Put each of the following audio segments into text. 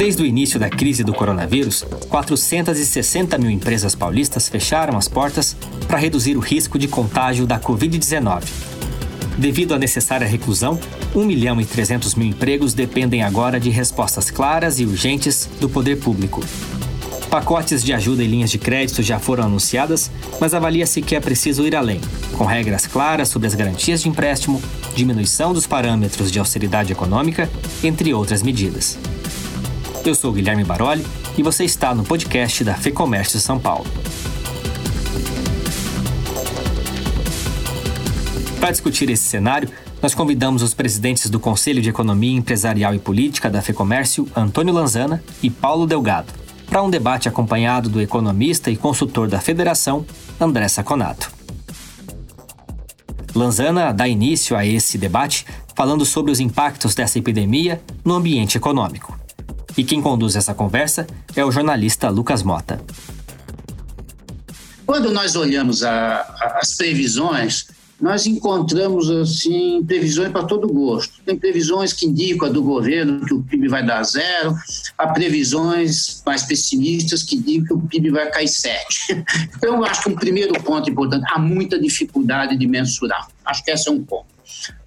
Desde o início da crise do coronavírus, 460 mil empresas paulistas fecharam as portas para reduzir o risco de contágio da Covid-19. Devido à necessária reclusão, 1 milhão e 300 mil empregos dependem agora de respostas claras e urgentes do poder público. Pacotes de ajuda e linhas de crédito já foram anunciadas, mas avalia-se que é preciso ir além, com regras claras sobre as garantias de empréstimo, diminuição dos parâmetros de austeridade econômica, entre outras medidas. Eu sou Guilherme Baroli e você está no podcast da FEComércio São Paulo. Para discutir esse cenário, nós convidamos os presidentes do Conselho de Economia Empresarial e Política da FEComércio, Antônio Lanzana e Paulo Delgado, para um debate acompanhado do economista e consultor da Federação, André Saconato. Lanzana dá início a esse debate falando sobre os impactos dessa epidemia no ambiente econômico. E quem conduz essa conversa é o jornalista Lucas Mota. Quando nós olhamos a, a, as previsões, nós encontramos assim previsões para todo gosto. Tem previsões que indicam a do governo que o PIB vai dar zero, há previsões mais pessimistas que indicam que o PIB vai cair sete. Então, eu acho que um primeiro ponto importante, há muita dificuldade de mensurar. Acho que esse é um ponto.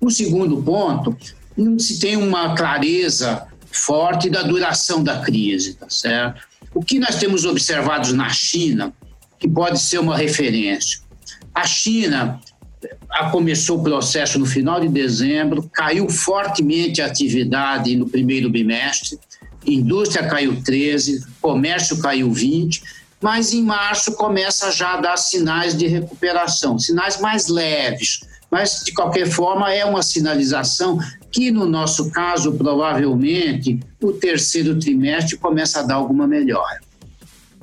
O segundo ponto, não se tem uma clareza forte da duração da crise, tá certo? O que nós temos observado na China, que pode ser uma referência. A China começou o processo no final de dezembro, caiu fortemente a atividade no primeiro bimestre, indústria caiu 13, comércio caiu 20, mas em março começa já a dar sinais de recuperação, sinais mais leves, mas de qualquer forma é uma sinalização que no nosso caso provavelmente o terceiro trimestre começa a dar alguma melhora.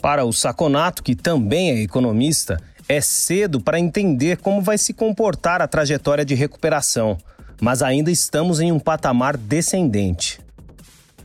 Para o Saconato, que também é economista, é cedo para entender como vai se comportar a trajetória de recuperação, mas ainda estamos em um patamar descendente.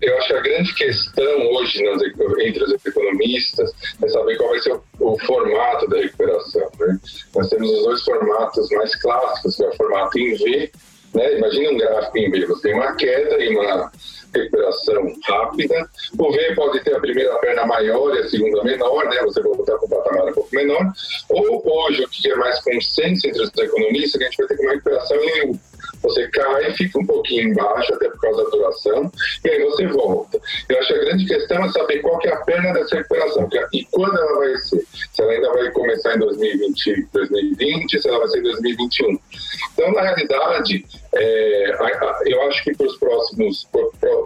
Eu acho que a grande questão hoje nas, entre os economistas é saber qual vai ser o, o formato da recuperação. Né? Nós temos os dois formatos mais clássicos, que é o formato em V. Né? Imagina um gráfico em V, você tem uma queda e uma recuperação rápida. O V pode ter a primeira perna maior e a segunda menor, né? Você voltar com o patamar um pouco menor. Ou hoje, o que é mais consenso entre os economistas, que a gente vai ter uma recuperação em U. Você cai, fica um pouquinho embaixo, até por causa da duração, e aí você volta. Eu acho que a grande questão é saber qual que é a perna dessa recuperação é, e quando ela vai ser. Se ela ainda vai começar em 2020, 2020 se ela vai ser em 2021. Então, na realidade, é, eu acho que para os próximos,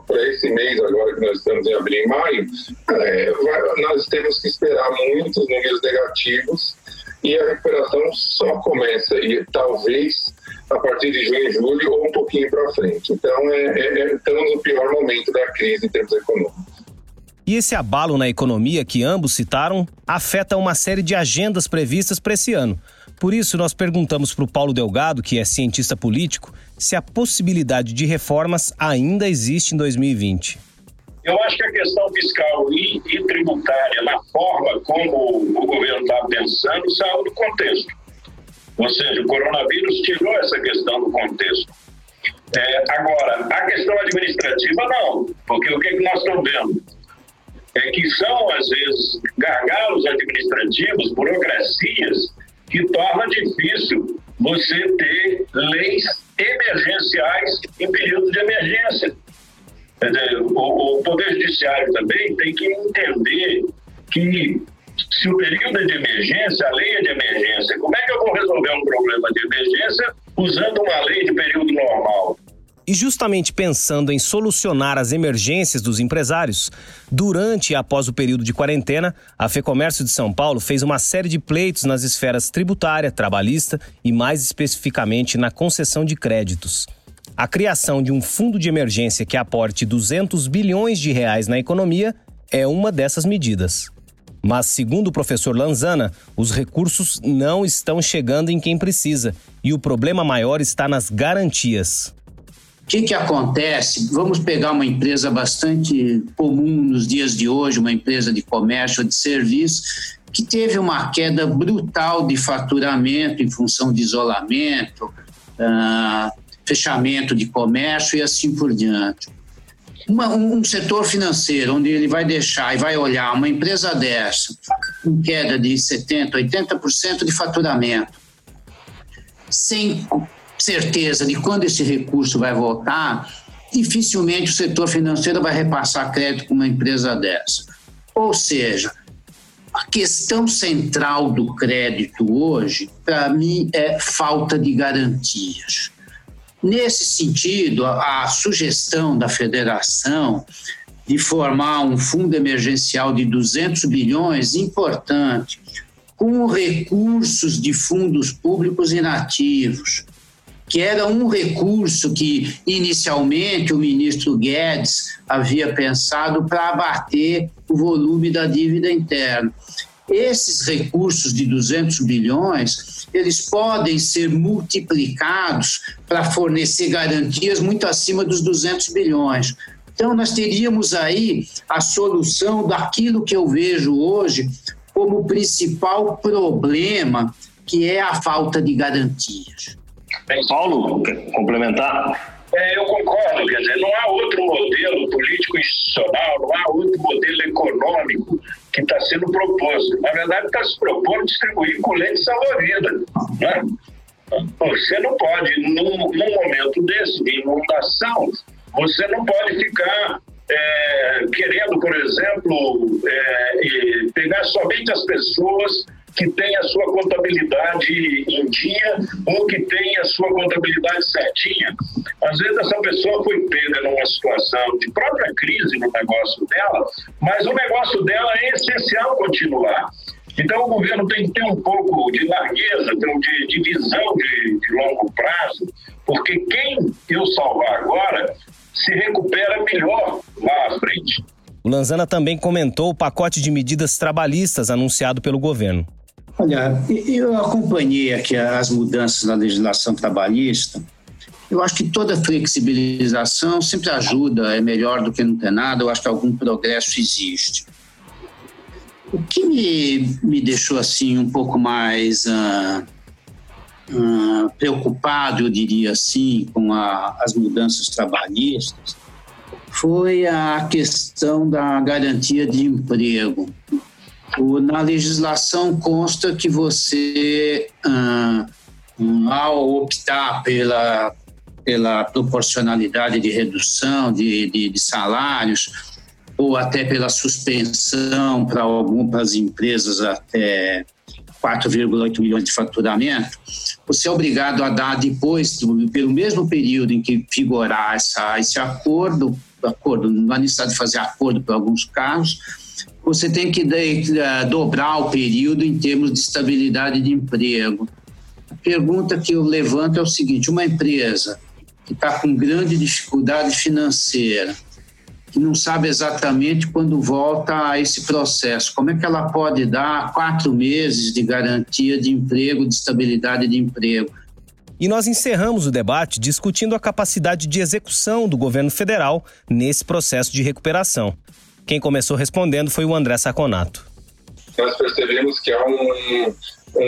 para esse mês agora que nós estamos em abril e maio, é, nós temos que esperar muitos números negativos e a recuperação só começa e talvez a partir de junho e julho ou um pouquinho para frente. Então, é, é, é, estamos no pior momento da crise em termos econômicos. E esse abalo na economia que ambos citaram afeta uma série de agendas previstas para esse ano. Por isso, nós perguntamos para o Paulo Delgado, que é cientista político, se a possibilidade de reformas ainda existe em 2020. Eu acho que a questão fiscal e, e tributária, na forma como o governo está pensando, saiu do contexto. Ou seja, o coronavírus tirou essa questão do contexto. É, agora, a questão administrativa, não, porque o que, que nós estamos vendo? É que são, às vezes, gargalos administrativos, burocracias, que torna difícil você ter leis emergenciais em período de emergência. O, o Poder Judiciário também tem que entender que se o período é de emergência, a lei é de emergência, como é que eu vou resolver um problema de emergência usando uma lei de período normal? E justamente pensando em solucionar as emergências dos empresários, durante e após o período de quarentena, a FEComércio de São Paulo fez uma série de pleitos nas esferas tributária, trabalhista e, mais especificamente, na concessão de créditos. A criação de um fundo de emergência que aporte 200 bilhões de reais na economia é uma dessas medidas. Mas, segundo o professor Lanzana, os recursos não estão chegando em quem precisa e o problema maior está nas garantias que, que acontece? Vamos pegar uma empresa bastante comum nos dias de hoje, uma empresa de comércio de serviço, que teve uma queda brutal de faturamento em função de isolamento, uh, fechamento de comércio e assim por diante. Uma, um setor financeiro onde ele vai deixar e vai olhar uma empresa dessa com queda de 70%, 80% de faturamento, sem certeza de quando esse recurso vai voltar, dificilmente o setor financeiro vai repassar crédito para uma empresa dessa. Ou seja, a questão central do crédito hoje, para mim, é falta de garantias. Nesse sentido, a, a sugestão da federação de formar um fundo emergencial de 200 bilhões, importante, com recursos de fundos públicos inativos, que era um recurso que inicialmente o ministro Guedes havia pensado para abater o volume da dívida interna. Esses recursos de 200 bilhões, eles podem ser multiplicados para fornecer garantias muito acima dos 200 bilhões. Então, nós teríamos aí a solução daquilo que eu vejo hoje como principal problema, que é a falta de garantias. Paulo, complementar? É, eu concordo, quer dizer, não há outro modelo político institucional, não há outro modelo econômico que está sendo proposto. Na verdade, está se propondo distribuir colete salva-vida. Né? Você não pode, num, num momento desse, de inundação, você não pode ficar é, querendo, por exemplo, é, pegar somente as pessoas que têm a sua contabilidade em dia ou que têm a sua contabilidade certinha. Às vezes essa pessoa foi pega numa situação de própria crise no negócio dela, mas o negócio dela é essencial continuar. Então, o governo tem que ter um pouco de largueza, de, de visão de, de longo prazo, porque quem eu salvar agora se recupera melhor lá à frente. O Lanzana também comentou o pacote de medidas trabalhistas anunciado pelo governo. Olha, eu acompanhei aqui as mudanças na legislação trabalhista. Eu acho que toda flexibilização sempre ajuda, é melhor do que não ter nada. Eu acho que algum progresso existe. O que me, me deixou assim um pouco mais uh, uh, preocupado, eu diria assim, com a, as mudanças trabalhistas, foi a questão da garantia de emprego. Na legislação consta que você, ah, ao optar pela, pela proporcionalidade de redução de, de, de salários, ou até pela suspensão para algumas empresas até 4,8 milhões de faturamento, você é obrigado a dar depois, pelo mesmo período em que vigorar essa, esse acordo, acordo, não há necessidade de fazer acordo para alguns casos, você tem que eh, dobrar o período em termos de estabilidade de emprego. A pergunta que eu levanto é o seguinte: uma empresa que está com grande dificuldade financeira, que não sabe exatamente quando volta a esse processo, como é que ela pode dar quatro meses de garantia de emprego, de estabilidade de emprego? E nós encerramos o debate discutindo a capacidade de execução do governo federal nesse processo de recuperação. Quem começou respondendo foi o André Saconato. Nós percebemos que há um,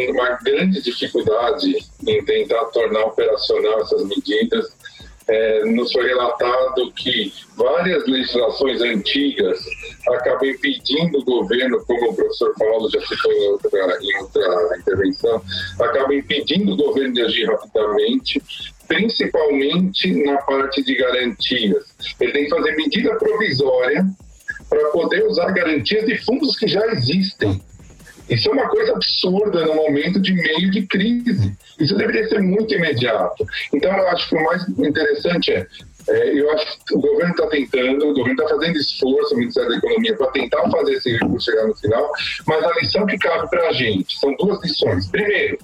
uma grande dificuldade em tentar tornar operacional essas medidas. É, nos foi relatado que várias legislações antigas acabam impedindo o governo, como o professor Paulo já citou em outra, em outra intervenção, acabam impedindo o governo de agir rapidamente, principalmente na parte de garantias. Ele tem que fazer medida provisória para poder usar garantias de fundos que já existem. Isso é uma coisa absurda no momento de meio de crise. Isso deveria ser muito imediato. Então, eu acho que o mais interessante é, é eu acho que o governo está tentando, o governo está fazendo esforço, o Ministério da Economia, para tentar fazer esse recurso chegar no final, mas a lição que cabe para a gente são duas lições. Primeiro,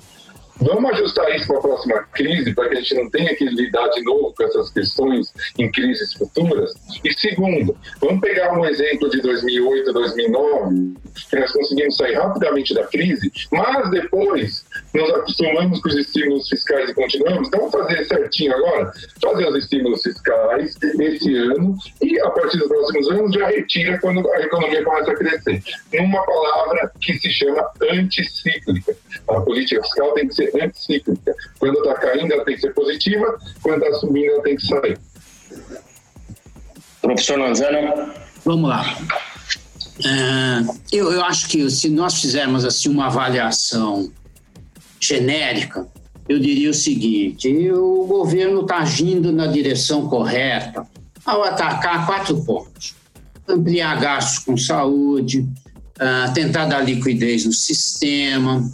Vamos ajustar isso para a próxima crise, para que a gente não tenha que lidar de novo com essas questões em crises futuras. E segundo, vamos pegar um exemplo de 2008, 2009, que nós conseguimos sair rapidamente da crise, mas depois nos acostumamos com os estímulos fiscais e continuamos. Então, vamos fazer certinho agora, fazer os estímulos fiscais esse ano e, a partir dos próximos anos, já retira quando a economia começa a crescer. Numa palavra que se chama anticíclica. A política fiscal tem que ser anticíclica. Quando está caindo, ela tem que ser positiva, quando está subindo, ela tem que sair. Professor Lanzana. Vamos lá. É, eu, eu acho que se nós fizermos assim uma avaliação genérica, eu diria o seguinte: o governo está agindo na direção correta ao atacar quatro pontos: ampliar gastos com saúde, uh, tentar dar liquidez no sistema,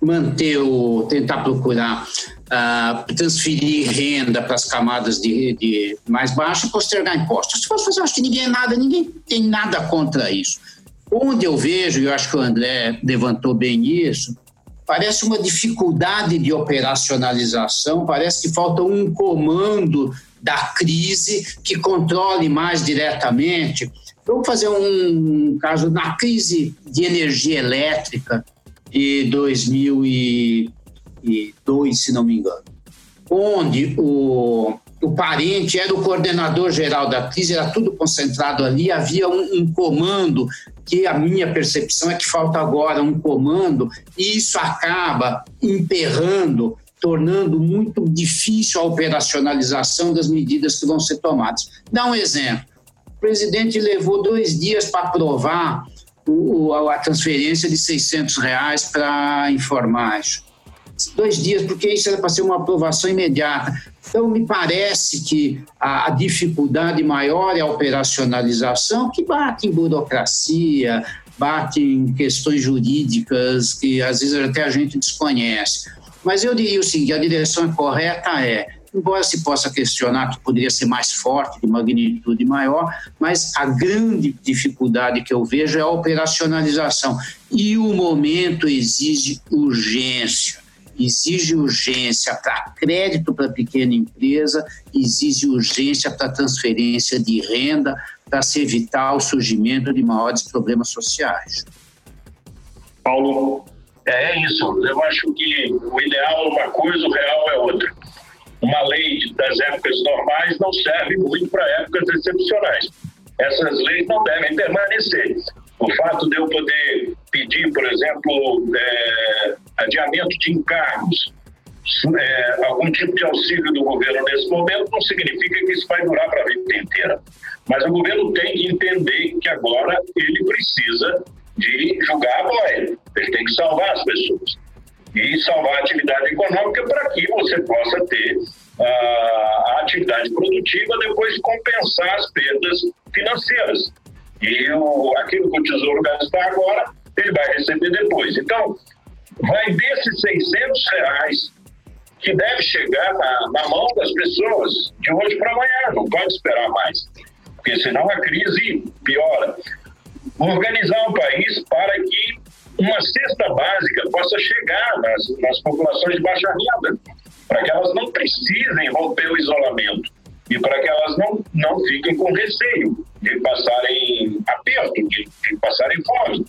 manter o, tentar procurar uh, transferir renda para as camadas de, de mais baixas e postergar impostos. Se fosse fazer, acho que ninguém é nada, ninguém tem nada contra isso. Onde eu vejo, e eu acho que o André levantou bem isso, parece uma dificuldade de operacionalização, parece que falta um comando da crise que controle mais diretamente. Vamos fazer um caso na crise de energia elétrica de 2002, se não me engano, onde o, o parente era o coordenador geral da crise, era tudo concentrado ali, havia um, um comando que a minha percepção é que falta agora um comando e isso acaba emperrando, tornando muito difícil a operacionalização das medidas que vão ser tomadas. Dá um exemplo. O presidente levou dois dias para aprovar o, a transferência de 600 reais para informais. Dois dias, porque isso era para ser uma aprovação imediata. Então, me parece que a, dificuldade maior é a operacionalização, que bate em burocracia, bate em questões jurídicas que às vezes até a gente desconhece. Mas eu diria o seguinte: a direção correta é embora se possa questionar que poderia ser mais forte, de magnitude maior, mas a grande dificuldade que eu vejo é a operacionalização. E o momento exige urgência. Exige urgência para crédito para pequena empresa, exige urgência para transferência de renda, para se evitar o surgimento de maiores problemas sociais. Paulo, é isso. Eu acho que o ideal é uma coisa, o real é outra uma lei das épocas normais não serve muito para épocas excepcionais. Essas leis não devem permanecer. O fato de eu poder pedir, por exemplo, é, adiamento de encargos, é, algum tipo de auxílio do governo nesse momento, não significa que isso vai durar para a vida inteira. Mas o governo tem que entender que agora ele precisa de julgar a boia, ele tem que salvar as pessoas e salvar a atividade econômica para que você possa ter uh, a atividade produtiva depois compensar as perdas financeiras. E o, aquilo que o Tesouro gastar agora, ele vai receber depois. Então, vai desses 600 reais que deve chegar na, na mão das pessoas de hoje para amanhã, não pode esperar mais, porque senão a crise piora. Organizar o país para que uma cesta básica possa chegar nas, nas populações de baixa renda, para que elas não precisem romper o isolamento e para que elas não, não fiquem com receio de passarem aperto, de, de passarem fome.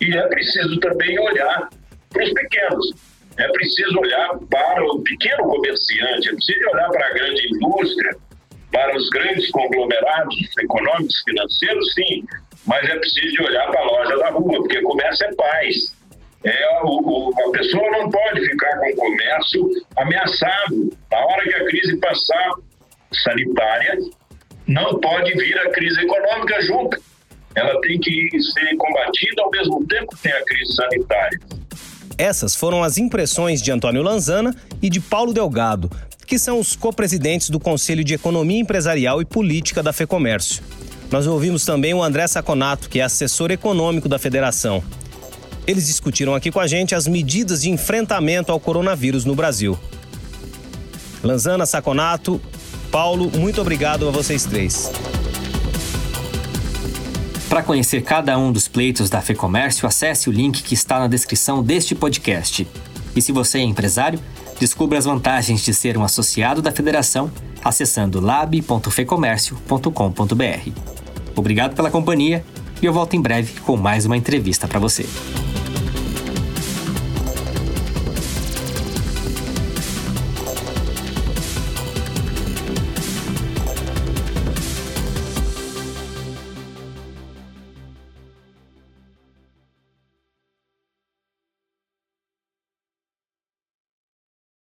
E é preciso também olhar para os pequenos, é preciso olhar para o pequeno comerciante, é preciso olhar para a grande indústria, para os grandes conglomerados econômicos, financeiros, sim, mas é preciso olhar para a loja da rua, porque comércio é paz. É, o, o, a pessoa não pode ficar com o comércio ameaçado. Na hora que a crise passar sanitária, não pode vir a crise econômica junto. Ela tem que ser combatida ao mesmo tempo que tem a crise sanitária. Essas foram as impressões de Antônio Lanzana e de Paulo Delgado, que são os co-presidentes do Conselho de Economia Empresarial e Política da FEComércio. Nós ouvimos também o André Saconato, que é assessor econômico da federação. Eles discutiram aqui com a gente as medidas de enfrentamento ao coronavírus no Brasil. Lanzana Saconato, Paulo, muito obrigado a vocês três. Para conhecer cada um dos pleitos da FEComércio, acesse o link que está na descrição deste podcast. E se você é empresário, descubra as vantagens de ser um associado da federação acessando lab.fecomércio.com.br. Obrigado pela companhia e eu volto em breve com mais uma entrevista para você.